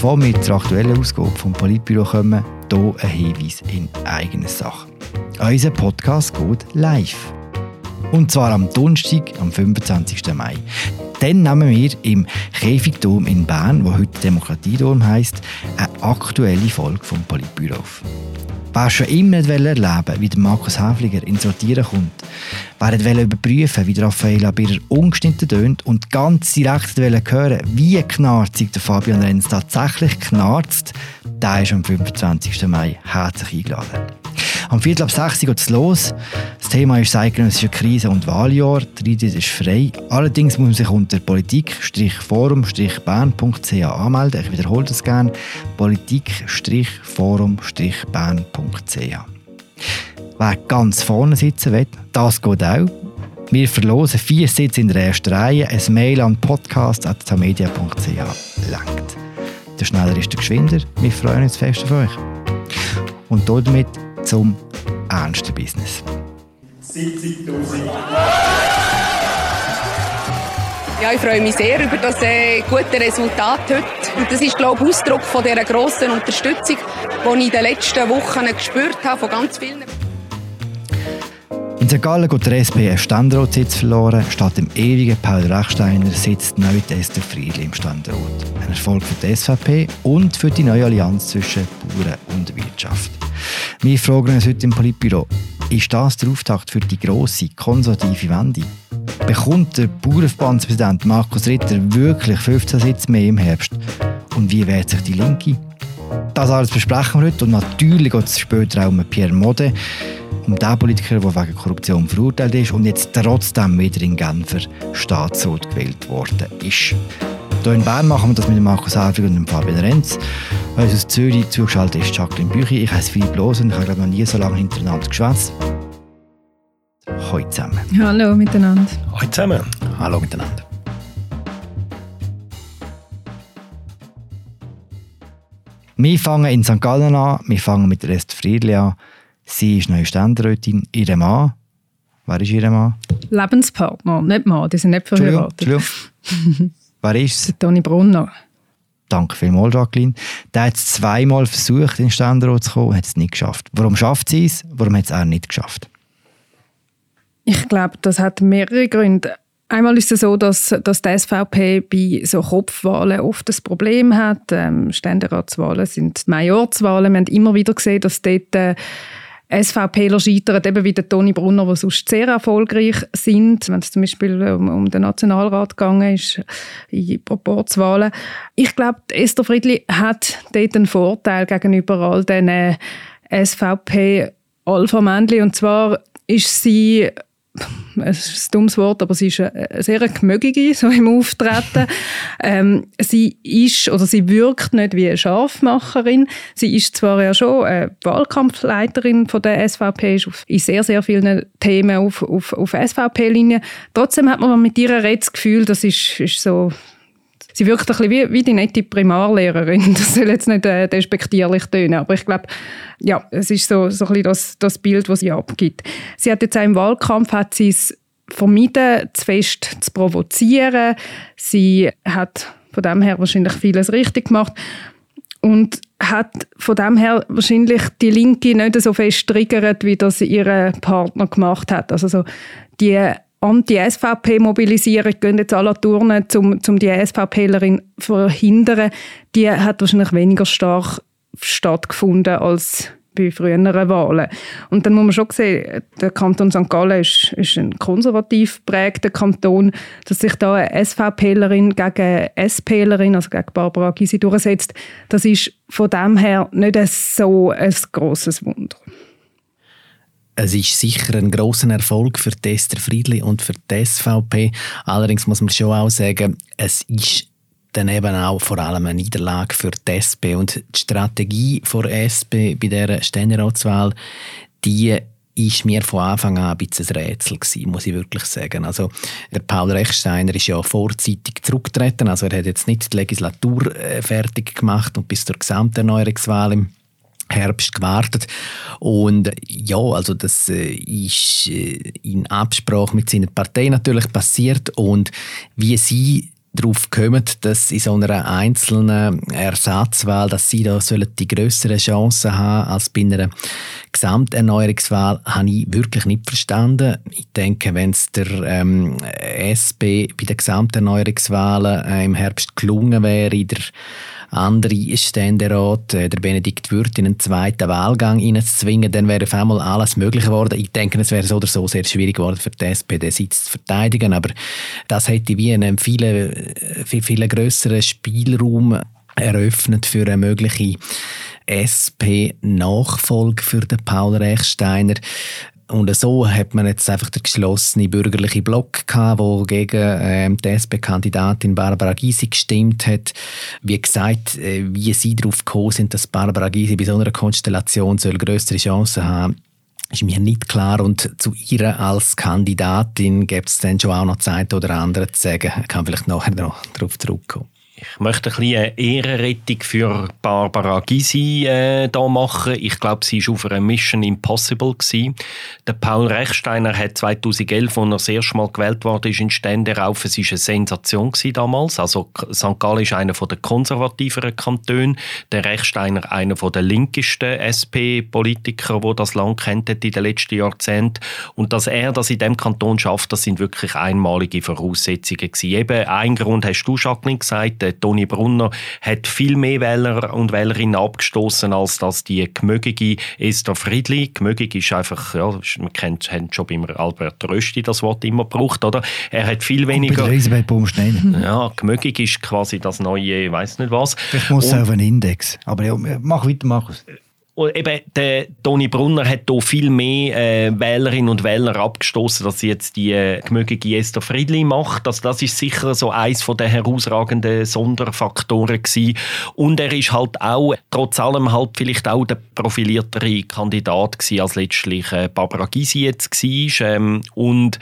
Bevor wir zur aktuellen Ausgabe vom Politbüro kommen, hier ein Hinweis in eigener Sache. Unser Podcast geht live. Und zwar am Donnerstag, am 25. Mai. Dann nehmen wir im Käfigdom in Bern, wo heute Demokratiedom heisst, eine aktuelle Folge vom Politbüro auf. Wer schon immer erleben wie Markus Häfliger ins Rotieren kommt, wer überprüfen, wie Raffaella Birrer ungeschnitten tönt und ganz direkt hören, wie knarzig der Fabian Renz tatsächlich knarzt, der ist am 25. Mai herzlich eingeladen. Am Viertel ab 6 geht es los. Das Thema ist das eidgenössische Krise- und Wahljahr. Die Rede ist frei. Allerdings muss man sich unter politik-forum-bern.ch anmelden. Ich wiederhole das gerne. politik-forum-bern.ch Wer ganz vorne sitzen will, das geht auch. Wir verlosen vier Sitze in der ersten Reihe. Ein Mail an podcast.tamedia.ch lenkt. Der schneller ist der geschwinder. Wir freuen uns fest auf euch. Und damit zum ernsten Business. 70'000. Ja, ich freue mich sehr über das äh, gute Resultat heute. Und das ist, glaube ich, Ausdruck von dieser grossen Unterstützung, die ich in den letzten Wochen gespürt habe von ganz vielen. St. Gallen geht der SP einen Ständeratssitz verloren. Statt dem ewigen Paul Rechsteiner sitzt neu Esther Friedli im Ständerat. Ein Erfolg für die SVP und für die neue Allianz zwischen Bauern und Wirtschaft. Wir fragen uns heute im Politbüro, ist das der Auftakt für die grosse konservative Wende? Bekommt der Bauernverbandspräsident Markus Ritter wirklich 15 Sitze mehr im Herbst? Und wie wehrt sich die Linke? Das alles besprechen wir heute und natürlich geht es später auch um Pierre Mode, um den Politiker, der wegen Korruption verurteilt ist und jetzt trotzdem wieder in Genfer Staatsrat gewählt worden ist. Hier in Bern machen wir das mit Markus Helfig und Fabian Renz. Uns aus Zürich zugeschaltet ist Jacqueline Büchi. Ich heiße Philipp Loos und ich habe noch nie so lange hintereinander geschwätzt. Hallo zusammen. Hallo miteinander. Hallo zusammen. Hallo miteinander. Wir fangen in St. Gallen an. Wir fangen mit der Esther Friedli an. Sie ist neue Ständerätin. Ihr Mann. Wer ist Ihr Mann? Lebenspartner, nicht Mann. Die sind nicht verheiratet. Wer ist es? Toni Brunner. Danke vielmals, Jacqueline. Der hat es zweimal versucht, in den Ständerat zu kommen, hat es nicht geschafft. Warum schafft sie es? Warum hat es er nicht geschafft? Ich glaube, das hat mehrere Gründe. Einmal ist es so, dass, dass die SVP bei so Kopfwahlen oft das Problem hat. Ähm, Ständeratswahlen sind Majorswahlen. Wir haben immer wieder gesehen, dass dort äh, SVPler scheitern, eben wie der Toni Brunner, die sonst sehr erfolgreich sind, wenn es zum Beispiel um, um den Nationalrat gegangen ist, in Proporzwahlen. Ich glaube, Esther Friedli hat dort einen Vorteil gegenüber all diesen SVP-Alpha-Männchen, und zwar ist sie es ist ein dummes Wort, aber sie ist eine sehr gemögige, so im Auftreten. ähm, sie ist, oder sie wirkt nicht wie eine Scharfmacherin. Sie ist zwar ja schon eine Wahlkampfleiterin von der SVP, ist in sehr, sehr vielen Themen auf, auf, auf SVP-Linie. Trotzdem hat man mit ihr das Gefühl, das ist, ist so sie wirkt ein bisschen wie, wie die nette Primarlehrerin. Das soll jetzt nicht äh, despektierlich tönen, aber ich glaube, ja, es ist so, so ein bisschen das, das Bild, das sie abgibt. Sie hat jetzt auch im Wahlkampf hat sie es vermieden, zu fest zu provozieren. Sie hat von dem her wahrscheinlich vieles richtig gemacht und hat von dem her wahrscheinlich die Linke nicht so fest triggert, wie das ihr Partner gemacht hat. Also so die Anti-SVP-Mobilisierung gehen jetzt alle Turnen, um, um die SVPlerin zu verhindern, die hat wahrscheinlich weniger stark stattgefunden als bei früheren Wahlen. Und dann muss man schon sehen, der Kanton St. Gallen ist, ist ein konservativ prägter Kanton, dass sich da eine SVPlerin gegen SPlerin, also gegen Barbara Gysi durchsetzt, das ist von dem her nicht so ein grosses Wunder. Es ist sicher ein großer Erfolg für Esther Friedli und für die SVP. Allerdings muss man schon auch sagen, es ist dann eben auch vor allem eine Niederlage für die SP. Und die Strategie der SP bei dieser Ständeratswahl, die ist mir von Anfang an ein bisschen ein Rätsel gewesen, muss ich wirklich sagen. Also, der Paul Rechsteiner ist ja vorzeitig zurückgetreten, also er hat jetzt nicht die Legislatur äh, fertig gemacht und bis zur Gesamterneuerungswahl im Herbst gewartet. Und ja, also das äh, ist äh, in Absprache mit seiner Partei natürlich passiert und wie sie darauf kommen, dass in so einer einzelnen Ersatzwahl, dass sie da die größeren Chancen haben als bei einer Gesamterneuerungswahl, habe ich wirklich nicht verstanden. Ich denke, wenn es der ähm, SP bei den Gesamterneuerungswahlen äh, im Herbst gelungen wäre, der andere Ständerat, äh, der Benedikt Würth, in einen zweiten Wahlgang reinzuzwingen, dann wäre auf einmal alles möglich geworden. Ich denke, es wäre so oder so sehr schwierig geworden für die SP, den Sitz zu verteidigen, aber das hätte wie einen viel, viel, viel grösseren Spielraum eröffnet für eine mögliche SP-Nachfolge für den Paul Rechsteiner. Und so hat man jetzt einfach den geschlossenen bürgerlichen Block gehabt, wo gegen ähm, die SP-Kandidatin Barbara Gysi gestimmt hat. Wie gesagt, äh, wie sie darauf gekommen sind, dass Barbara Gysi bei so einer Konstellation soll größere Chancen haben ist mir nicht klar und zu ihr als Kandidatin gibt es dann schon auch noch Zeit oder andere zu sagen. Ich kann vielleicht nachher noch darauf zurückkommen. Ich möchte ein bisschen eine Ehrenrettung für Barbara Gysi äh, da machen. Ich glaube, sie war auf einer Mission Impossible. Gewesen. Der Paul Rechsteiner hat 2011, als er das erste Mal gewählt wurde, in Ständerauf. Es war eine Sensation damals. Also St. Gallen ist einer der konservativeren Kantone. Der Rechsteiner einer der linkesten SP-Politiker, wo das Land kennt in den letzten Jahrzehnten. Und dass er das in dem Kanton schafft, das sind wirklich einmalige Voraussetzungen gewesen. Eben ein Grund hast du, Jacqueline, gesagt, der Toni Brunner hat viel mehr Wähler und Wählerinnen abgestoßen als das die gemögige Esther Friedli. Gemögig ist einfach, ja, man kennt haben schon beim Albert Rösti das Wort immer gebraucht, oder? Er hat viel weniger. Und Elisabeth Baumstein. Ja, gemögig ist quasi das neue, ich weiß nicht was. Ich muss und, auf einen Index. Aber ja, mach weiter, Markus. Und eben, der Toni Brunner hat hier viel mehr äh, Wählerinnen und Wähler abgestoßen, dass jetzt die äh, gemögige Esther Friedli macht. Also das ist sicher so eins der herausragenden Sonderfaktoren gewesen. Und er ist halt auch, trotz allem halt vielleicht auch der profiliertere Kandidat gewesen, als letztlich äh, Barbara Gysi jetzt war. Ähm, und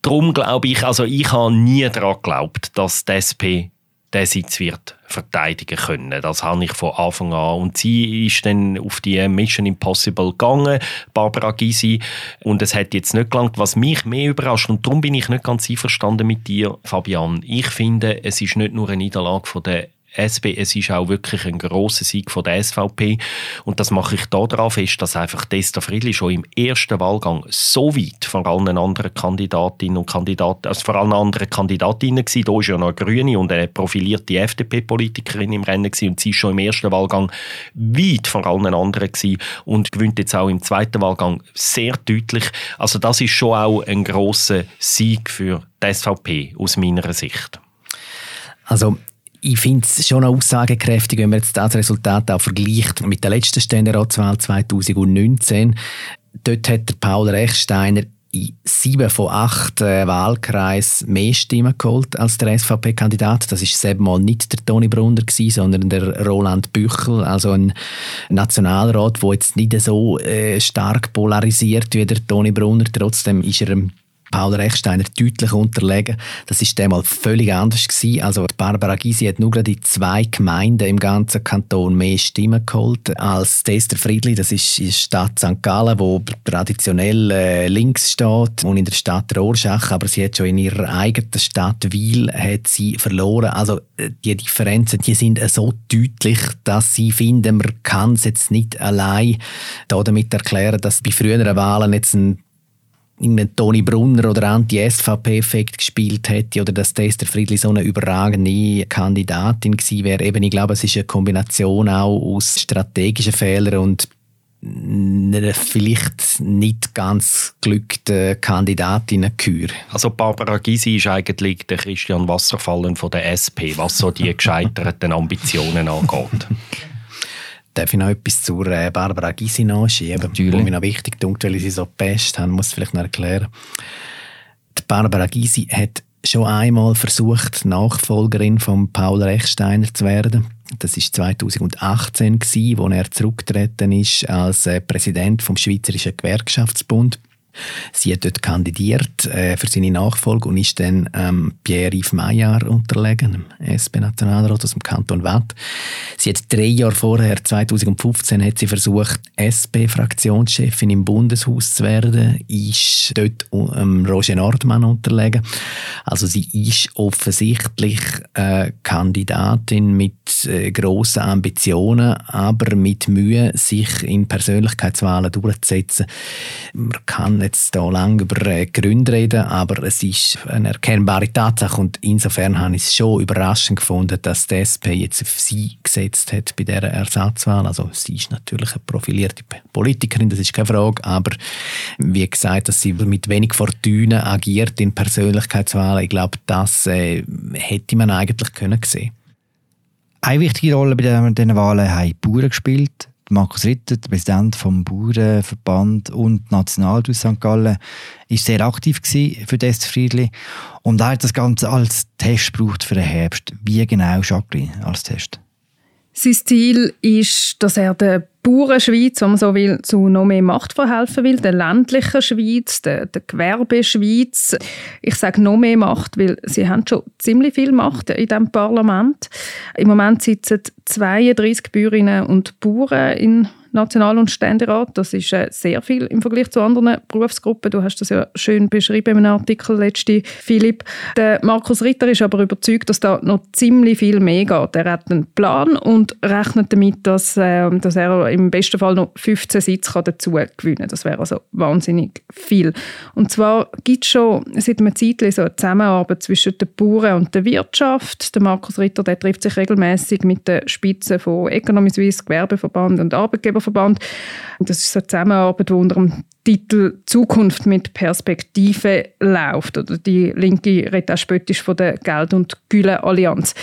darum glaube ich, also ich habe nie daran geglaubt, dass die SP den Sitz wird verteidigen können. Das habe ich von Anfang an. Und sie ist dann auf die Mission Impossible gegangen, Barbara Gysi. Und es hat jetzt nicht gelangt, was mich mehr überrascht. Und darum bin ich nicht ganz einverstanden mit dir, Fabian. Ich finde, es ist nicht nur eine Niederlage von der SP, es ist auch wirklich ein grosser Sieg von der SVP. Und das mache ich daran fest, dass einfach Desta Friedli schon im ersten Wahlgang so weit von allen anderen Kandidatinnen und Kandidaten, also vor allen anderen Kandidatinnen war, da ist ja noch eine Grüne und eine profilierte FDP-Politikerin im Rennen gewesen, und sie ist schon im ersten Wahlgang weit von allen anderen gewesen und gewinnt jetzt auch im zweiten Wahlgang sehr deutlich. Also das ist schon auch ein grosser Sieg für die SVP aus meiner Sicht. Also ich finde es schon aussagekräftig, wenn man jetzt das Resultat auch vergleicht mit der letzten Ständeratswahl 2019. Dort hat der Paul Rechsteiner in sieben von acht äh, Wahlkreisen mehr Stimmen geholt als der SVP-Kandidat. Das ist selber mal nicht der Toni Brunner gewesen, sondern der Roland Büchel, also ein Nationalrat, der jetzt nicht so äh, stark polarisiert wie der Toni Brunner. Trotzdem ist er Paul Rechsteiner deutlich unterlegen. Das ist damals völlig anders gewesen. Also Barbara Gysi hat nur gerade in zwei Gemeinden im ganzen Kanton mehr Stimmen geholt als Esther Friedli. Das ist die Stadt St. Gallen, wo traditionell äh, links steht und in der Stadt Rorschach, aber sie hat schon in ihrer eigenen Stadt Wiel hat sie verloren. Also äh, die Differenzen, die sind so deutlich, dass sie finden, man kann es jetzt nicht allein damit erklären, dass bei früheren Wahlen jetzt ein irgendein Toni Brunner oder Anti-SVP-Effekt gespielt hätte oder dass Esther Friedli so eine überragende Kandidatin gewesen wäre. Eben, ich glaube, es ist eine Kombination auch aus strategischen Fehlern und einer vielleicht nicht ganz glückten Kandidatinnen-Kür. Also Barbara Gysi ist eigentlich der Christian Wasserfallen von der SP, was so die gescheiterten Ambitionen angeht. Darf ich noch etwas zur äh, Barbara Gysi nachschieben? Natürlich. Was mir noch wichtig ist, weil ich sie so best habe, muss ich vielleicht noch erklären. Die Barbara Gysi hat schon einmal versucht, Nachfolgerin von Paul Rechsteiner zu werden. Das war 2018 als er zurückgetreten ist als äh, Präsident vom Schweizerischen Gewerkschaftsbund. Sie hat dort kandidiert äh, für seine Nachfolge und ist dann ähm, Pierre-Yves Maillard unterlegen, dem SP-Nationalrat aus dem Kanton Watt. Sie hat drei Jahre vorher, 2015, hat sie versucht, SP-Fraktionschefin im Bundeshaus zu werden, ist dort ähm, Roger Nordmann unterlegen. Also sie ist offensichtlich äh, Kandidatin mit äh, grossen Ambitionen, aber mit Mühe, sich in Persönlichkeitswahlen durchzusetzen. Man kann jetzt hier lange über äh, Gründe reden, aber es ist eine erkennbare Tatsache und insofern habe ich es schon überraschend gefunden, dass die SP jetzt auf sie gesetzt hat bei dieser Ersatzwahl. Also sie ist natürlich eine profilierte Politikerin, das ist keine Frage, aber wie gesagt, dass sie mit wenig Fortune agiert in Persönlichkeitswahlen, ich glaube, das äh, hätte man eigentlich können sehen. Eine wichtige Rolle bei diesen Wahlen haben die Bauern gespielt. Markus Ritter, der Präsident vom Bauernverband und Nationalrat St. Gallen, war sehr aktiv für das Friedli und er hat das Ganze als Test gebraucht für den Herbst. Wie genau, Jacqueline, als Test? Sein Ziel ist, dass er der Bauernschweiz, wenn man so will, zu noch mehr Macht verhelfen will, der ländlichen Schweiz, der, der Gewerbeschweiz. Ich sage noch mehr Macht, weil sie haben schon ziemlich viel Macht in diesem Parlament. Im Moment sitzen 32 Bäuerinnen und Bauern in National- und Ständerat. Das ist äh, sehr viel im Vergleich zu anderen Berufsgruppen. Du hast das ja schön beschrieben im Artikel letzte, Philipp. Der Markus Ritter ist aber überzeugt, dass da noch ziemlich viel mehr geht. Er hat einen Plan und rechnet damit, dass, äh, dass er im besten Fall noch 15 Sitze dazu gewinnen kann. Das wäre also wahnsinnig viel. Und zwar gibt es schon seit einer Zeit so eine Zusammenarbeit zwischen den Bauern und der Wirtschaft. Der Markus Ritter der trifft sich regelmäßig mit den Spitzen von Economy Suisse, Gewerbeverband und Arbeitgeber Bundesverband. Das ist eine Zusammenarbeit, die unter dem Titel Zukunft mit Perspektive läuft. Oder die Linke redet auch spöttisch von der Geld- und Gülle-Allianz.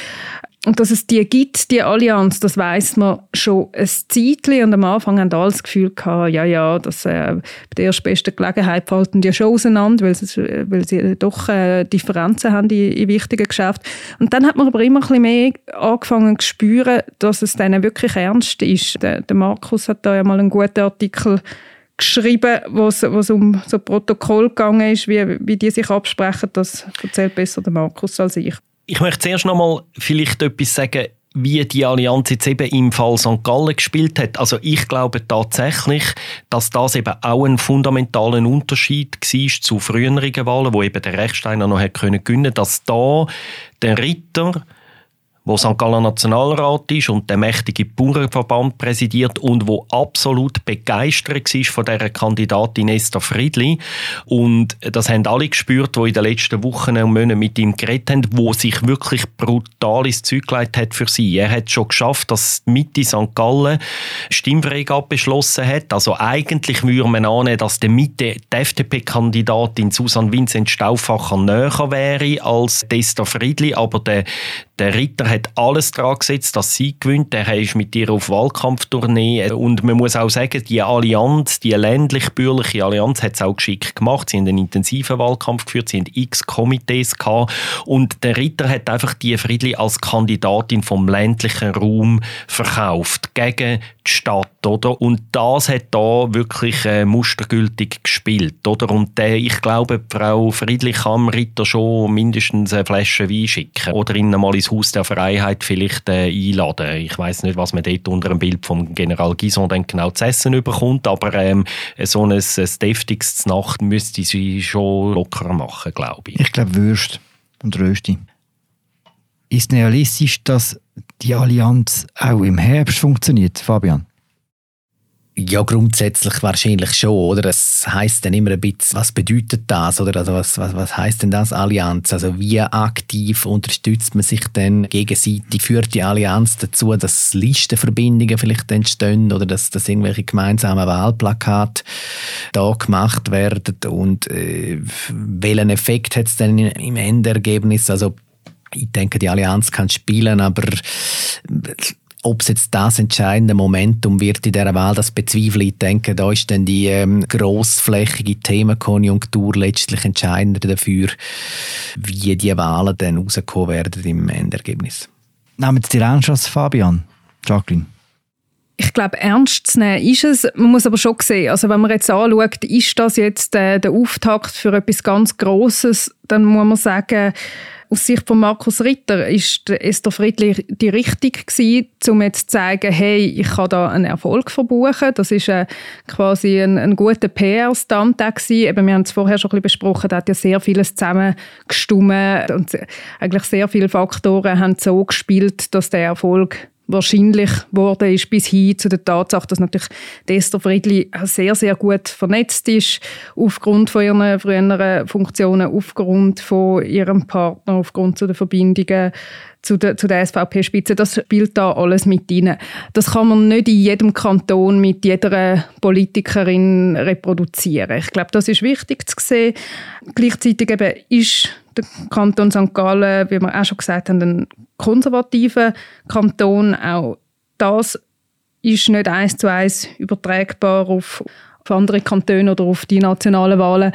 Und dass es die gibt, die Allianz, das weiß man schon ein Zeitchen. Und am Anfang haben alle das Gefühl gehabt, ja, ja, das, äh, bei der ersten Gelegenheit falten die schon auseinander, weil sie, weil sie doch äh, Differenzen haben in, in wichtigen Geschäften. Und dann hat man aber immer ein bisschen mehr angefangen zu spüren, dass es denen wirklich ernst ist. Der, der Markus hat da ja mal einen guten Artikel geschrieben, wo es um so Protokoll gegangen ist, wie, wie die sich absprechen. Das erzählt besser der Markus als ich. Ich möchte zuerst noch mal vielleicht etwas sagen, wie die Allianz jetzt eben im Fall St. Gallen gespielt hat. Also ich glaube tatsächlich, dass das eben auch ein fundamentaler Unterschied war zu früheren Wahlen, wo eben der Rechsteiner noch hätte können gewinnen, dass da der Ritter wo St. Gallen Nationalrat ist und der mächtige Bauernverband präsidiert und wo absolut begeistert war von der Kandidatin Esther Friedli. Und das haben alle gespürt, die in den letzten Wochen und Monaten mit ihm geredet haben, wo sich wirklich brutal ins Zeug gelegt hat für sie. Er hat schon geschafft, dass die Mitte St. Gallen Stimmfreigabe beschlossen hat. Also eigentlich würde man annehmen, dass der Mitte die FDP-Kandidatin Susanne Vincent Stauffacher näher wäre als Esther Friedli, aber der, der Ritter hat alles daran gesetzt, dass sie gewinnt. Er ist mit ihr auf Wahlkampftournee. Und man muss auch sagen, die Allianz, die ländlich-bürgerliche Allianz, hat es auch geschickt gemacht. Sie haben einen intensiven Wahlkampf geführt, sie haben x Komitees gehabt. Und der Ritter hat einfach die Friedli als Kandidatin vom ländlichen Raum verkauft. Gegen die Stadt, oder? Und das hat da wirklich äh, mustergültig gespielt, oder? Und äh, ich glaube, Frau Friedli kann Ritter schon mindestens eine Flasche Wein schicken oder ihn mal ins Haus der Freiheit vielleicht äh, einladen. Ich weiß nicht, was man dort unter dem Bild vom General Gison dann genau zu essen überkommt, aber ähm, so ein, ein deftiges Nacht müsste sie schon lockerer machen, glaube ich. Ich glaube Würst und Rösti. Ist realistisch, dass die Allianz auch im Herbst funktioniert, Fabian? Ja, grundsätzlich wahrscheinlich schon, oder? Es heißt dann immer ein bisschen, was bedeutet das, oder? Also was, was, was heißt denn das Allianz? Also wie aktiv unterstützt man sich denn gegenseitig? Führt die Allianz dazu, dass Listenverbindungen vielleicht entstehen oder dass, dass irgendwelche gemeinsamen Wahlplakate da gemacht werden? Und äh, welchen Effekt hat es denn im Endergebnis? Also ich denke, die Allianz kann spielen, aber ob es jetzt das entscheidende Momentum wird in dieser Wahl, das bezweifle ich. denke, da ist dann die ähm, grossflächige Themenkonjunktur letztlich entscheidender dafür, wie die Wahlen dann rauskommen werden im Endergebnis. Nehmen Sie die Ernst Fabian, Jacqueline? Ich glaube, ernst zu nehmen ist es. Man muss aber schon sehen, also wenn man jetzt anschaut, ist das jetzt äh, der Auftakt für etwas ganz Grosses, dann muss man sagen, aus Sicht von Markus Ritter ist Esther Friedli die Richtung gewesen, um jetzt zu sagen, hey, ich kann da einen Erfolg verbuchen. Das ist äh, quasi ein, ein guter PR-Stand gewesen. wir haben es vorher schon ein bisschen besprochen, da hat ja sehr vieles zusammengestummt und eigentlich sehr viele Faktoren haben so gespielt, dass der Erfolg wahrscheinlich geworden ist, bis hin zu der Tatsache, dass natürlich Esther Friedli sehr, sehr gut vernetzt ist, aufgrund von ihren früheren Funktionen, aufgrund von ihrem Partner, aufgrund zu den Verbindungen zu der, zu der SVP-Spitze. Das spielt da alles mit rein. Das kann man nicht in jedem Kanton mit jeder Politikerin reproduzieren. Ich glaube, das ist wichtig zu sehen. Gleichzeitig eben ist der Kanton St. Gallen, wie wir auch schon gesagt haben, ein konservativer Kanton. Auch das ist nicht eins zu eins übertragbar auf, andere Kantone oder auf die nationalen Wahlen.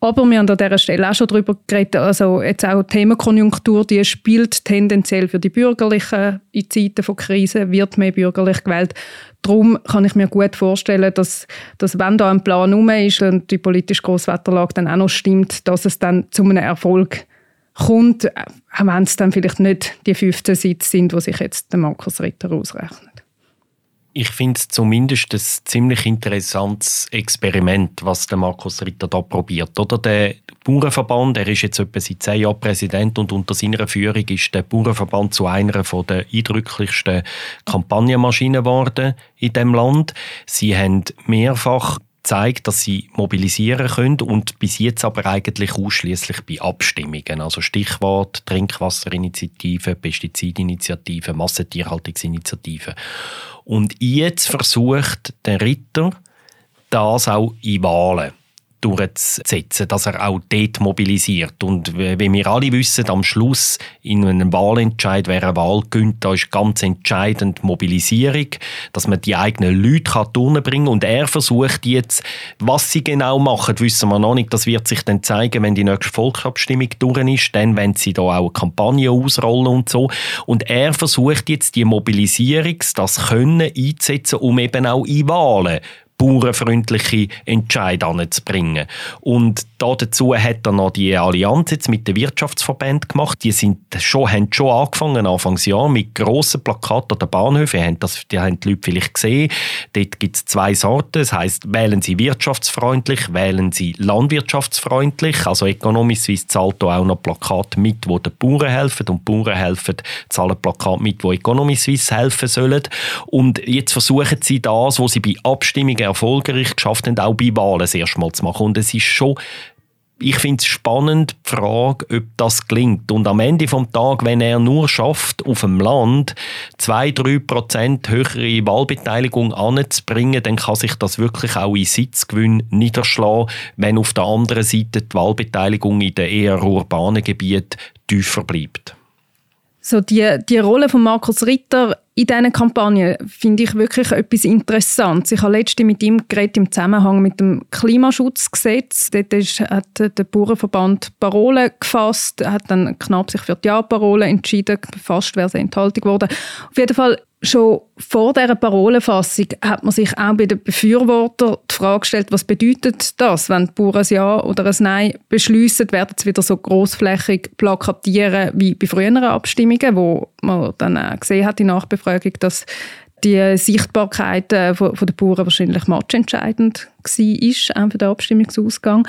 Aber wir haben an dieser Stelle auch schon darüber geredet, also jetzt auch die Themenkonjunktur, die spielt tendenziell für die Bürgerlichen in Zeiten von Krise, wird mehr bürgerlich gewählt. Darum kann ich mir gut vorstellen, dass, dass wenn da ein Plan herum ist und die politische Grosswetterlage dann auch noch stimmt, dass es dann zu einem Erfolg kommt, auch wenn es dann vielleicht nicht die 15 Sitze sind, die sich jetzt der Markus Ritter ausrechnet. Ich finde es zumindest ein ziemlich interessantes Experiment, was der Markus Ritter da probiert. Oder der Bauernverband, er ist jetzt etwa seit zehn Jahren Präsident und unter seiner Führung ist der Bauernverband zu einer der eindrücklichsten Kampagnenmaschinen geworden in dem Land. Sie haben mehrfach zeigt, dass sie mobilisieren können und bis jetzt aber eigentlich ausschließlich bei Abstimmungen. Also Stichwort Trinkwasserinitiative, Pestizidinitiative, Massentierhaltungsinitiative. Und jetzt versucht der Ritter, das auch in Wahlen durchzusetzen, dass er auch dort mobilisiert. Und wie wir alle wissen, am Schluss in einem Wahlentscheid, wer eine Wahl gönnt, da ist ganz entscheidend Mobilisierung, dass man die eigenen Leute kann kann. Und er versucht jetzt, was sie genau machen, wissen wir noch nicht. Das wird sich dann zeigen, wenn die nächste Volksabstimmung durch ist. Dann wenn sie da auch eine Kampagne ausrollen und so. Und er versucht jetzt die Mobilisierungs-, das Können einzusetzen, um eben auch in Wahlen bauernfreundliche Entscheidungen anzubringen. Und dazu hat er noch die Allianz jetzt mit den Wirtschaftsverbänden gemacht. Die sind schon, haben schon angefangen, Anfangsjahr, mit grossen Plakaten an den Bahnhöfen. Haben das, die haben die Leute vielleicht gesehen. Dort gibt es zwei Sorten. Das heisst, wählen Sie wirtschaftsfreundlich, wählen Sie landwirtschaftsfreundlich. Also Economy Suisse zahlt auch noch Plakate mit, wo den Bauern helfen. Und die Bauern helfen, zahlen Plakate mit, wo Economy Suisse helfen sollen. Und jetzt versuchen sie das, was sie bei Abstimmungen erfolgreich geschafft haben, auch bei Wahlen das erste zu machen. Und es ist schon ich finde es spannend, die Frage, ob das gelingt. Und am Ende vom Tag, wenn er nur schafft, auf dem Land zwei, drei Prozent höhere Wahlbeteiligung anzubringen, dann kann sich das wirklich auch in Sitzgewinn niederschlagen, wenn auf der anderen Seite die Wahlbeteiligung in den eher urbanen Gebieten tiefer bleibt. So die, die Rolle von Markus Ritter in diesen Kampagnen finde ich wirklich etwas Interessantes. Ich habe letztens mit ihm geredet im Zusammenhang mit dem Klimaschutzgesetz. Dort ist, hat der Bauernverband Parolen gefasst, hat dann knapp sich für die Ja-Parole entschieden, fast wäre es eine Enthaltung geworden. Auf jeden Fall Schon vor dieser Parolenfassung hat man sich auch bei den Befürwortern die Frage gestellt, was bedeutet das, wenn die Bauern ein Ja oder ein Nein beschließen, werden sie wieder so großflächig plakatieren wie bei früheren Abstimmungen, wo man dann auch gesehen hat in Nachbefragung, dass die Sichtbarkeit von, der Bauern wahrscheinlich matchentscheidend war, auch für den Abstimmungsausgang.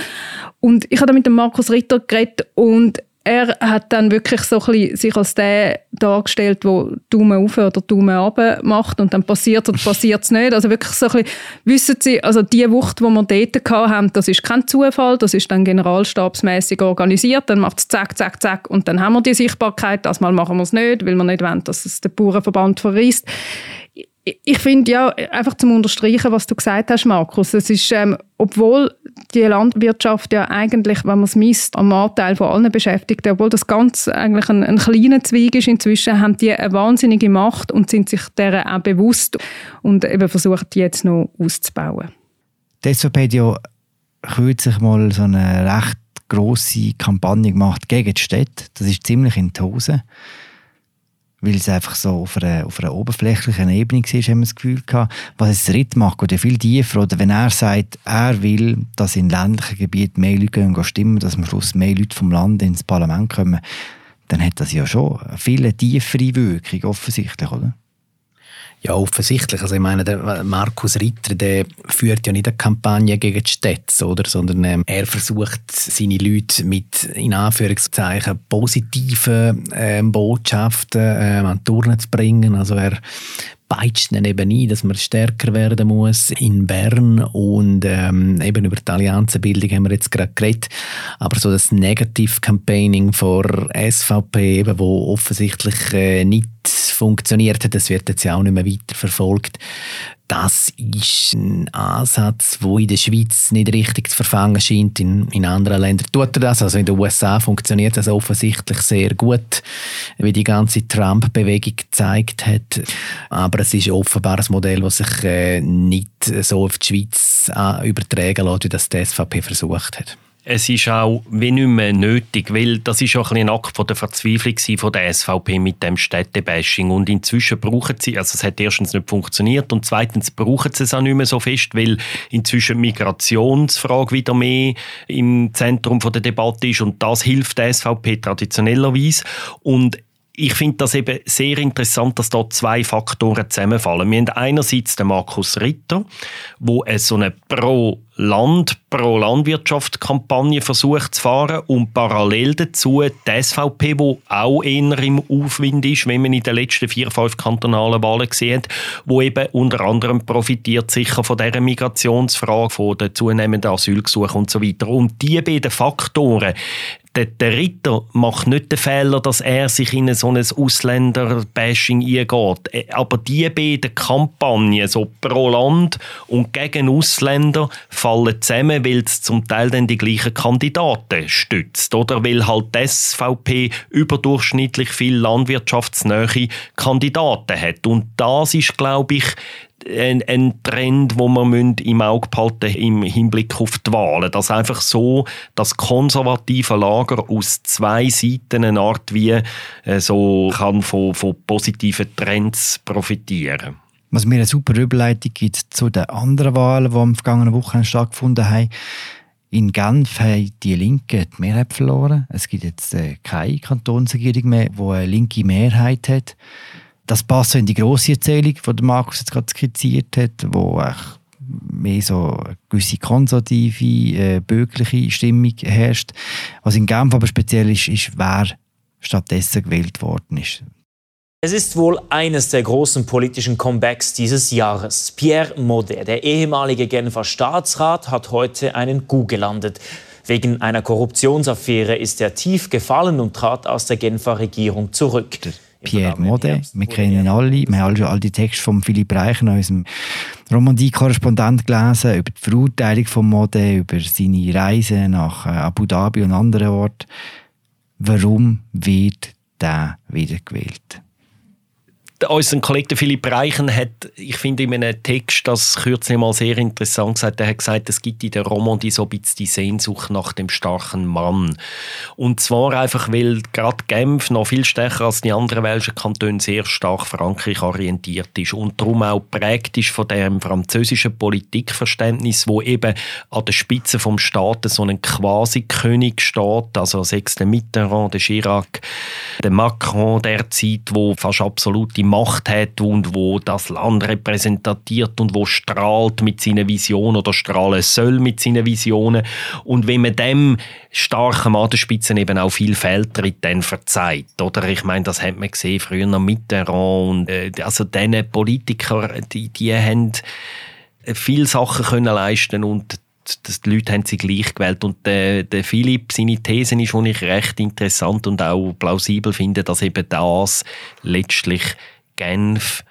Und ich habe mit dem Markus Ritter geredet und er hat dann wirklich so ein sich als der dargestellt, der Daumen auf oder Daumen ab macht und dann passiert oder passiert es nicht. Also wirklich so ein bisschen, wissen Sie, also die Wucht, die wir dort haben, das ist kein Zufall, das ist dann generalstabsmäßig organisiert, dann macht es zack, zack, zack und dann haben wir die Sichtbarkeit, das Mal machen wir es nicht, weil wir nicht wollen, dass es der Bauernverband verriest ich finde ja, einfach zum Unterstreichen, was du gesagt hast, Markus, es ist, ähm, obwohl die Landwirtschaft ja eigentlich, wenn man es misst, am Anteil von allen Beschäftigten, obwohl das ganz eigentlich ein, ein kleiner Zweig ist inzwischen, haben die eine wahnsinnige Macht und sind sich deren auch bewusst und eben versuchen, die jetzt noch auszubauen. Die hat ja kürzlich mal so eine recht grosse Kampagne gemacht gegen die Städte. Das ist ziemlich in die Hose. Weil es einfach so auf einer, auf einer oberflächlichen Ebene war, haben wir das Gefühl gehabt, was es Ritt macht oder viel tiefer, oder wenn er sagt, er will, dass in ländlichen Gebieten mehr Leute gehen, stimmen, dass am Schluss mehr Leute vom Land ins Parlament kommen, dann hat das ja schon eine viel tiefere Wirkung, offensichtlich, oder? Ja, offensichtlich. Also ich meine, der Markus Ritter, der führt ja nicht eine Kampagne gegen die Städte, oder? sondern ähm, er versucht, seine Leute mit, in Anführungszeichen, positiven ähm, Botschaften ähm, an die Turnen zu bringen. Also er peitscht dann eben ein, dass man stärker werden muss in Bern und ähm, eben über die Allianzenbildung haben wir jetzt gerade geredet, aber so das Negativ-Campaigning vor SVP, eben, wo offensichtlich äh, nicht funktioniert hat, das wird jetzt ja auch nicht mehr weiter verfolgt. Das ist ein Ansatz, wo in der Schweiz nicht richtig zu verfangen scheint. In, in anderen Ländern tut er das. Also in den USA funktioniert das offensichtlich sehr gut, wie die ganze Trump-Bewegung gezeigt hat. Aber es ist offenbar ein Modell, das sich äh, nicht so auf die Schweiz äh, übertragen lässt, wie das die SVP versucht hat es ist auch wie nicht mehr nötig, weil das ist auch ein, Akt von der Verzweiflung von der SVP mit dem Städtebashing und inzwischen brauchen sie, also es hat erstens nicht funktioniert und zweitens brauchen sie es auch nicht mehr so fest, weil inzwischen Migrationsfrage wieder mehr im Zentrum der Debatte ist und das hilft der SVP traditionellerweise und ich finde das eben sehr interessant, dass da zwei Faktoren zusammenfallen. Wir haben einerseits den Markus Ritter, wo so eine pro Land, pro Landwirtschaft-Kampagne versucht zu fahren und parallel dazu die SVP, wo auch eher im Aufwind ist, wenn man in den letzten vier, fünf kantonalen Wahlen hat, wo eben unter anderem profitiert sicher von dieser Migrationsfrage, von den zunehmenden Asylgesuchen und so weiter. Und diese beiden Faktoren, der, der Ritter macht nicht den Fehler, dass er sich in so ein Ausländer-Bashing eingeht. Äh, aber die beiden Kampagnen, so pro Land und gegen Ausländer, fallen zusammen, weil es zum Teil dann die gleichen Kandidaten stützt. Oder weil halt die SVP überdurchschnittlich viel landwirtschaftsnähe Kandidaten hat. Und das ist, glaube ich, ein, ein Trend, wo man im Auge behalten im Hinblick auf die Wahlen. Dass einfach so das konservative Lager aus zwei Seiten eine Art wie äh, so kann von, von positiven Trends profitieren. Was mir eine super Überleitung gibt zu den anderen Wahlen, die am vergangenen Wochenende stattgefunden haben. In Genf haben die Linken die Mehrheit verloren. Es gibt jetzt äh, keine Kantonsregierung mehr, die eine linke Mehrheit hat das passt so in die grosse Erzählung, die Markus jetzt gerade skizziert hat, wo mehr so eine gewisse konservative, äh, bürgerliche Stimmung herrscht. Was in Genf aber speziell ist, ist, wer stattdessen gewählt worden ist. Es ist wohl eines der großen politischen Comebacks dieses Jahres. Pierre Modet, der ehemalige Genfer Staatsrat, hat heute einen Coup gelandet. Wegen einer Korruptionsaffäre ist er tief gefallen und trat aus der Genfer Regierung zurück. Pierre Mode. Wir kennen ihn alle. Wir haben alle all die Texte von Philipp Reichen, unserem Romandie-Korrespondent, gelesen, über die Verurteilung von Mode, über seine Reise nach äh, Abu Dhabi und anderen Orten. Warum wird der wieder gewählt? Unser Kollege Philipp Reichen hat, ich finde in einem Text das kürzlich mal sehr interessant gesagt, er hat gesagt, es gibt in der Romandie so ein bisschen die Sehnsucht nach dem starken Mann. Und zwar einfach, weil gerade Genf noch viel stärker als die anderen welschen Kantone sehr stark Frankreich orientiert ist und darum auch prägt ist von dem französischen Politikverständnis, wo eben an der Spitze vom Staat so ein Quasi-König steht, also sechs der Mitterrand, der Chirac, der Macron derzeit, wo fast absolute Macht hat und wo das Land repräsentiert und wo strahlt mit seinen Visionen oder strahlen soll mit seinen Visionen. Und wenn man dem starken Mann der Spitze eben auch viel Fehltritt dann verzeiht, oder? Ich meine, das hat man gesehen früher noch Mitterrand und äh, also diese Politiker, die, die haben viele Sachen können leisten und das, die Leute haben sie gleich gewählt. Und der, der Philipp, seine These ist, die ich recht interessant und auch plausibel finde, dass eben das letztlich Genf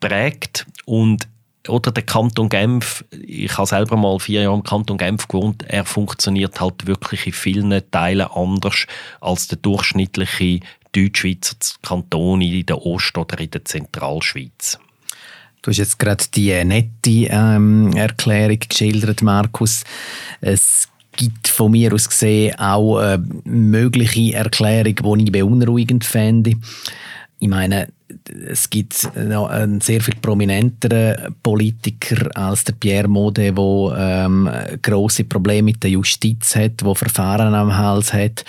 prägt und oder der Kanton Genf, ich habe selber mal vier Jahre im Kanton Genf gewohnt, er funktioniert halt wirklich in vielen Teilen anders als der durchschnittliche Deutschschweizer Kanton in der Ost- oder in der Zentralschweiz. Du hast jetzt gerade die nette ähm, Erklärung geschildert, Markus. Es gibt von mir aus gesehen auch eine mögliche Erklärung, die ich beunruhigend fände. Ich meine, es gibt noch einen sehr viel prominenteren Politiker als der Pierre Mode, der ähm, große Probleme mit der Justiz hat, wo Verfahren am Hals hat,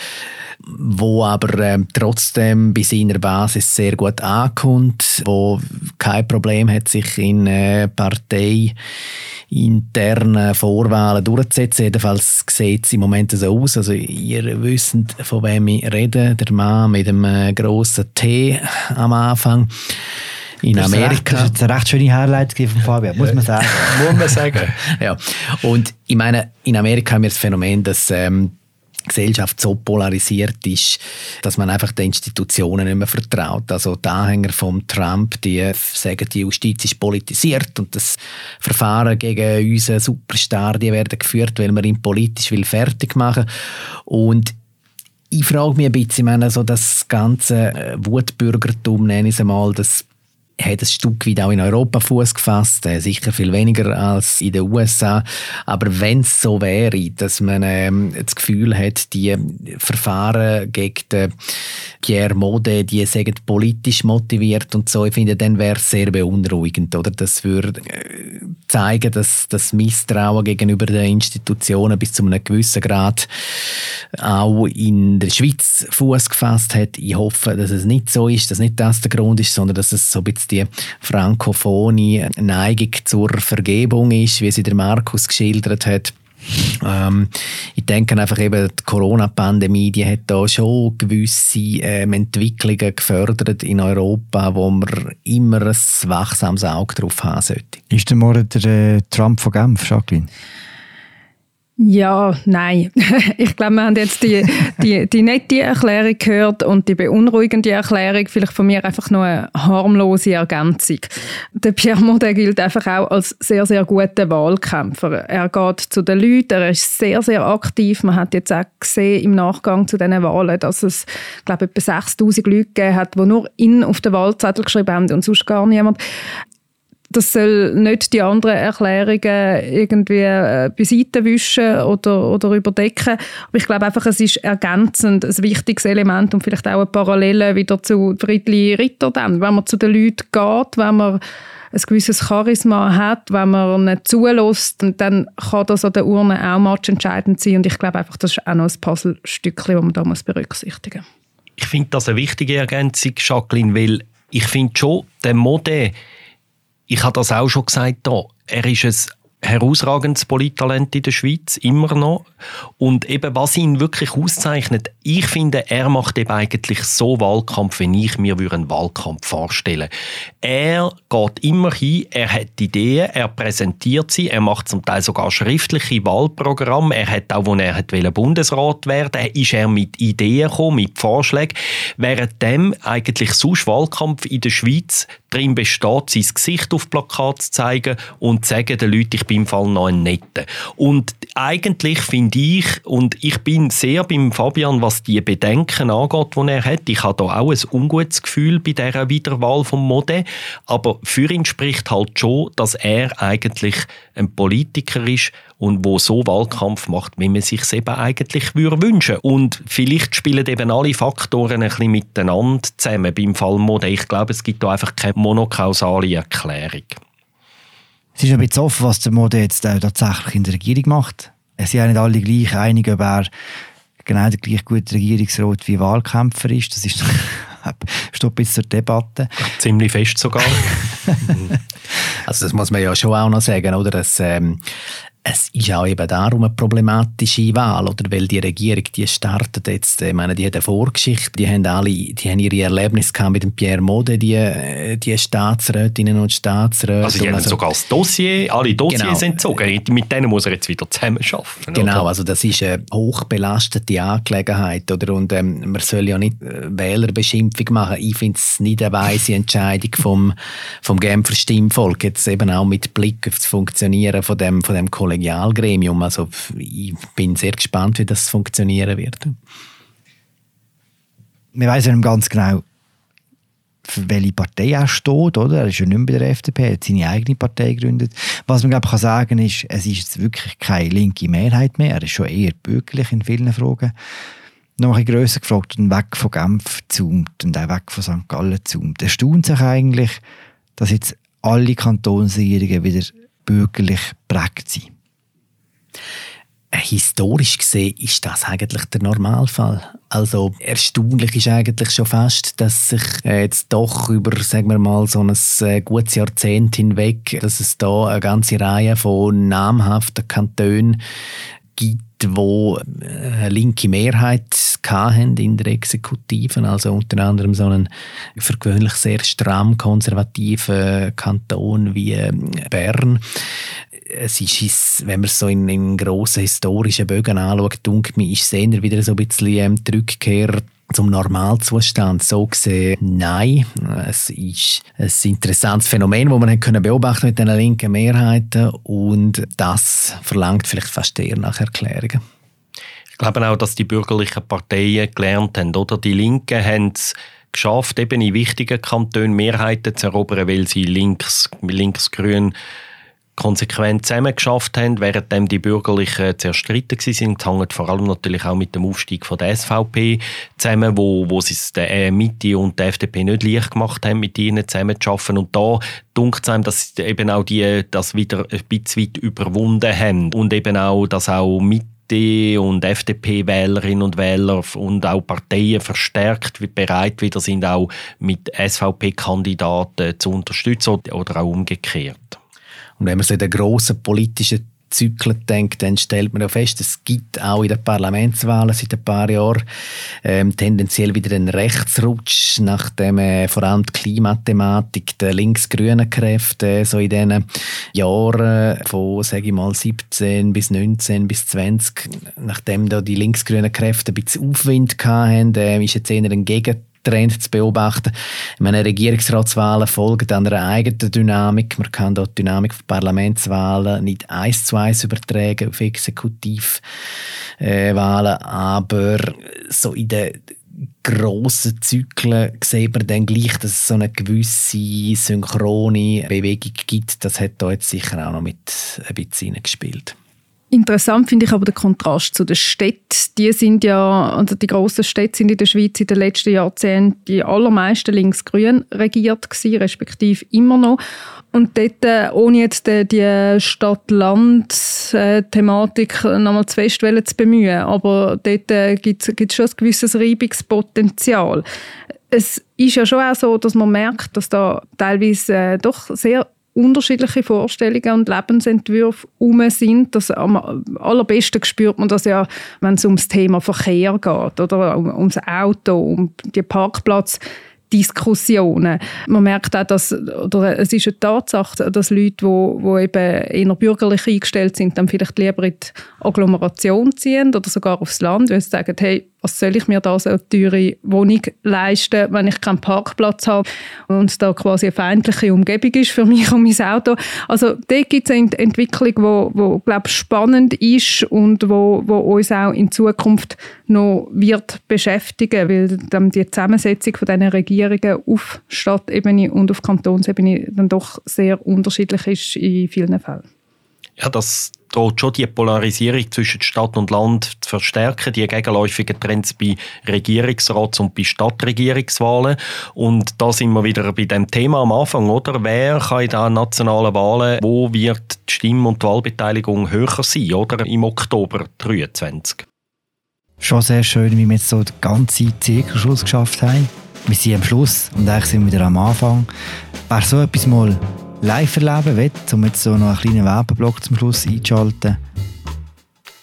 wo aber ähm, trotzdem bei seiner Basis sehr gut ankommt, wo kein Problem hat, sich in äh, Partei internen Vorwahlen durchzusetzen. Jedenfalls sieht es im Moment so aus. Also ihr wisst, von wem ich rede. Der Mann mit dem äh, grossen T am Anfang in das Amerika. Recht, das ist eine recht schöne Herleitung von Fabian, muss man sagen. muss man sagen. ja. Und ich meine, in Amerika haben wir das Phänomen, dass ähm, Gesellschaft so polarisiert ist, dass man einfach den Institutionen nicht mehr vertraut. Also die Anhänger von Trump, die sagen, die Justiz ist politisiert und das Verfahren gegen unseren Superstar, die werden geführt, weil man ihn politisch will fertig machen. Und ich frage mich ein bisschen, ich meine, so das ganze äh, Wutbürgertum, nenne ich es einmal, das hat ein Stück weit auch in Europa Fuß gefasst, äh, sicher viel weniger als in den USA. Aber wenn es so wäre, dass man ähm, das Gefühl hat, die Verfahren gegen Pierre Mode, die sind politisch motiviert und so, ich finde, dann wäre es sehr beunruhigend, oder? Das würde äh, zeigen, dass das Misstrauen gegenüber den Institutionen bis zu einem gewissen Grad auch in der Schweiz Fuß gefasst hat. Ich hoffe, dass es nicht so ist, dass nicht das der Grund ist, sondern dass es so ein bisschen die frankophone Neigung zur Vergebung ist, wie sie der Markus geschildert hat. Ähm, ich denke einfach eben, die Corona-Pandemie, die hat da schon gewisse ähm, Entwicklungen gefördert in Europa, wo man immer ein wachsames Auge drauf haben sollte. Ist der morgen der äh, Trump von Genf, Jacqueline? Ja, nein. Ich glaube, wir haben jetzt die, die, die nette Erklärung gehört und die beunruhigende Erklärung, vielleicht von mir einfach nur eine harmlose Ergänzung. Der Pierre Modet gilt einfach auch als sehr, sehr guter Wahlkämpfer. Er geht zu den Leuten, er ist sehr, sehr aktiv. Man hat jetzt auch gesehen im Nachgang zu diesen Wahlen, dass es, glaube ich, etwa 6000 Leute gegeben hat, die nur ihn auf den Wahlzettel geschrieben haben und sonst gar niemand das soll nicht die anderen Erklärungen irgendwie äh, beiseite wischen oder, oder überdecken. Aber ich glaube einfach, es ist ergänzend ein wichtiges Element und vielleicht auch eine Parallele wieder zu Friedli Ritter dann. Wenn man zu den Leuten geht, wenn man ein gewisses Charisma hat, wenn man nicht zulässt, dann kann das an der Urne auch matchentscheidend sein. Und ich glaube einfach, das ist auch noch ein Puzzlestückchen, das man da muss berücksichtigen muss. Ich finde das eine wichtige Ergänzung, Jacqueline, weil ich finde schon, der Mode ich habe das auch schon gesagt hier. Er ist ein herausragendes Polittalent in der Schweiz, immer noch. Und eben, was ihn wirklich auszeichnet, ich finde, er macht eben eigentlich so Wahlkampf, wie ich mir einen Wahlkampf vorstellen. Er geht immer hin, er hat Ideen, er präsentiert sie, er macht zum Teil sogar schriftliche Wahlprogramme, er hat auch, wo er hat Bundesrat werden ist er mit Ideen gekommen, mit Vorschlägen, während dem eigentlich sonst Wahlkampf in der Schweiz darin besteht, sein Gesicht auf Plakat zu zeigen und zu sagen den Leuten, ich bin im Fall noch ein Netter. Und eigentlich finde ich, und ich bin sehr beim Fabian, was die Bedenken angeht, die er hat. Ich habe da auch ein ungutes Gefühl bei dieser Wiederwahl vom Mode. Aber für ihn spricht halt schon, dass er eigentlich ein Politiker ist und wo so Wahlkampf macht, wie man sich eben eigentlich würde. Und vielleicht spielen eben alle Faktoren ein bisschen miteinander zusammen beim Fall Mode. Ich glaube, es gibt da einfach keine monokausale Erklärung. Es ist ein bisschen offen, was der Mode jetzt tatsächlich in der Regierung macht. Es sind ja nicht alle gleich einig, ob er genau der gleich gute Regierungsrat wie Wahlkämpfer ist. Das ist steht bis zur Debatte. Ziemlich fest sogar. also das muss man ja schon auch noch sagen, oder? Dass, ähm, es ist auch eben darum eine problematische Wahl, oder? Weil die Regierung, die startet jetzt, ich meine, die hat eine Vorgeschichte, die haben alle, die haben ihre Erlebnisse gehabt mit dem Pierre Mode, die, die Staatsrätinnen und Staatsräte. Also die haben also, sogar das Dossier, alle Dossiers genau. entzogen. Mit denen muss er jetzt wieder zusammen arbeiten. Genau, oder? also das ist eine hochbelastete Angelegenheit, oder? Und ähm, man soll ja nicht äh, Wählerbeschimpfung machen. Ich finde es nicht eine weise Entscheidung vom, vom Genfer Stimmvolk, jetzt eben auch mit Blick auf das Funktionieren von dem, von dem Kollegen Kollegialgremium. Also ich bin sehr gespannt, wie das funktionieren wird. Wir wissen nicht ganz genau, für welche Partei er steht, oder? Er ist ja nicht mehr bei der FDP, er hat seine eigene Partei gegründet. Was man, glaube ich, kann sagen ist, es ist jetzt wirklich keine linke Mehrheit mehr. Er ist schon eher bürgerlich in vielen Fragen. noch ein bisschen grösser gefragt und weg von Genf zoomt und auch weg von St. Gallen zoomt. Erstaunt sich eigentlich, dass jetzt alle Kantonsregierungen wieder bürgerlich prägt sind? Historisch gesehen ist das eigentlich der Normalfall. Also erstaunlich ist eigentlich schon fast, dass sich äh, jetzt doch über, sagen wir mal, so ein äh, gutes Jahrzehnt hinweg, dass es da eine ganze Reihe von namhaften Kantonen gibt, wo äh, eine linke Mehrheit in der Exekutive, also unter anderem so einen für gewöhnlich sehr stramm konservativen Kanton wie Bern. Es ist, wenn man es so in, in grossen historischen Bögen anschaut, denke mir, ist es eher wieder so ein bisschen ähm, die zum Normalzustand. So gesehen, nein. Es ist ein interessantes Phänomen, das man können beobachten mit den linken Mehrheiten und das verlangt vielleicht fast eher nach Erklärungen. Ich glaube auch, dass die bürgerlichen Parteien gelernt haben, oder? Die Linken haben es geschafft, eben in wichtigen Kantonen Mehrheiten zu erobern, weil sie links, links-grün konsequent zusammengeschafft haben, während die Bürgerlichen zerstritten waren. Das hängt vor allem natürlich auch mit dem Aufstieg von der SVP zusammen, wo, wo sie es der äh, Mitte und der FDP nicht leicht gemacht haben, mit ihnen zusammenzuarbeiten. Und da dunkt es einem, dass eben auch die das wieder ein bisschen weit überwunden haben und eben auch, dass auch Mitte und FDP-Wählerinnen und Wähler und auch Parteien verstärkt bereit wieder sind, auch mit SVP-Kandidaten zu unterstützen oder auch umgekehrt. Und wenn man so in den grossen politischen Zyklen denkt, dann stellt man ja fest, es gibt auch in den Parlamentswahlen seit ein paar Jahren ähm, tendenziell wieder einen Rechtsrutsch, nachdem äh, vor allem die Klimathematik der links-grünen Kräfte so in diesen Jahren von, sage ich mal, 17 bis 19 bis 20, nachdem da die links-grünen Kräfte ein bisschen Aufwind hatten, äh, ist jetzt eher ein Gegenteil Trend zu beobachten. Ich meine, Regierungsratswahlen folgen einer eigenen Dynamik. Man kann dort die Dynamik von Parlamentswahlen nicht eins zu eins übertragen auf Exekutivwahlen, aber so in den grossen Zyklen sieht man dann gleich, dass es so eine gewisse synchrone Bewegung gibt. Das hat da jetzt sicher auch noch mit ein bisschen gespielt. Interessant finde ich aber den Kontrast zu den Städten. Die sind ja, also die grossen Städte sind in der Schweiz in den letzten Jahrzehnten die allermeisten links-grün regiert gewesen, respektive immer noch. Und dort, äh, ohne jetzt die Stadt-Land-Thematik nochmal zu fest zu bemühen, aber dort äh, gibt es schon ein gewisses Reibungspotenzial. Es ist ja schon auch so, dass man merkt, dass da teilweise äh, doch sehr unterschiedliche Vorstellungen und Lebensentwürfe um sind. Das, am allerbesten spürt man das ja, wenn es ums Thema Verkehr geht oder um, ums Auto, um die Parkplatz. Diskussionen. Man merkt auch, dass, oder es ist eine Tatsache, dass Leute, die, die eben eher bürgerlich eingestellt sind, dann vielleicht lieber in die Agglomeration ziehen oder sogar aufs Land, weil sie sagen, hey, was soll ich mir da so eine teure Wohnung leisten, wenn ich keinen Parkplatz habe und da quasi eine feindliche Umgebung ist für mich und mein Auto. Also dort gibt es eine Entwicklung, wo, wo glaube spannend ist und wo, wo uns auch in Zukunft noch wird beschäftigen, weil dann die Zusammensetzung von diesen Regierungen auf Stadtebene und auf Kantonsebene dann doch sehr unterschiedlich ist in vielen Fällen. Ja, das droht schon die Polarisierung zwischen Stadt und Land zu verstärken, die gegenläufigen Trends bei Regierungsrats- und bei Stadtregierungswahlen. Und da sind wir wieder bei dem Thema am Anfang, oder? Wer kann in den nationalen Wahlen, wo wird die Stimm- und Wahlbeteiligung höher sein, oder? Im Oktober 2023. Schon sehr schön, wie wir jetzt so den ganzen Zirkelschluss geschafft haben. Wir sind am Schluss und eigentlich sind wir wieder am Anfang. Wer so etwas mal live erleben will, um jetzt so noch einen kleinen Werbeblock zum Schluss einzuschalten,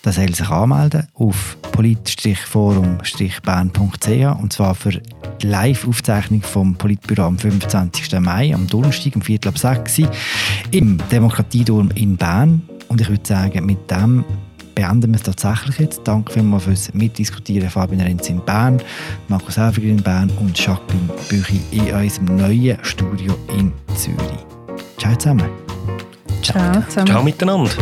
dann soll sich anmelden auf polit-forum-bern.ch und zwar für die Live-Aufzeichnung vom Politbüro am 25. Mai, am Donnerstag, um Viertel ab 6 Uhr, im Demokratieturm in Bern. Und ich würde sagen, mit dem beenden wir es tatsächlich jetzt. Danke vielmals fürs Mitdiskutieren, Fabian Renz in Bern, Markus Häfiger in Bern und Jacqueline Büchi in unserem neuen Studio in Zürich. Ciao zusammen. Ciao zusammen. Ciao miteinander.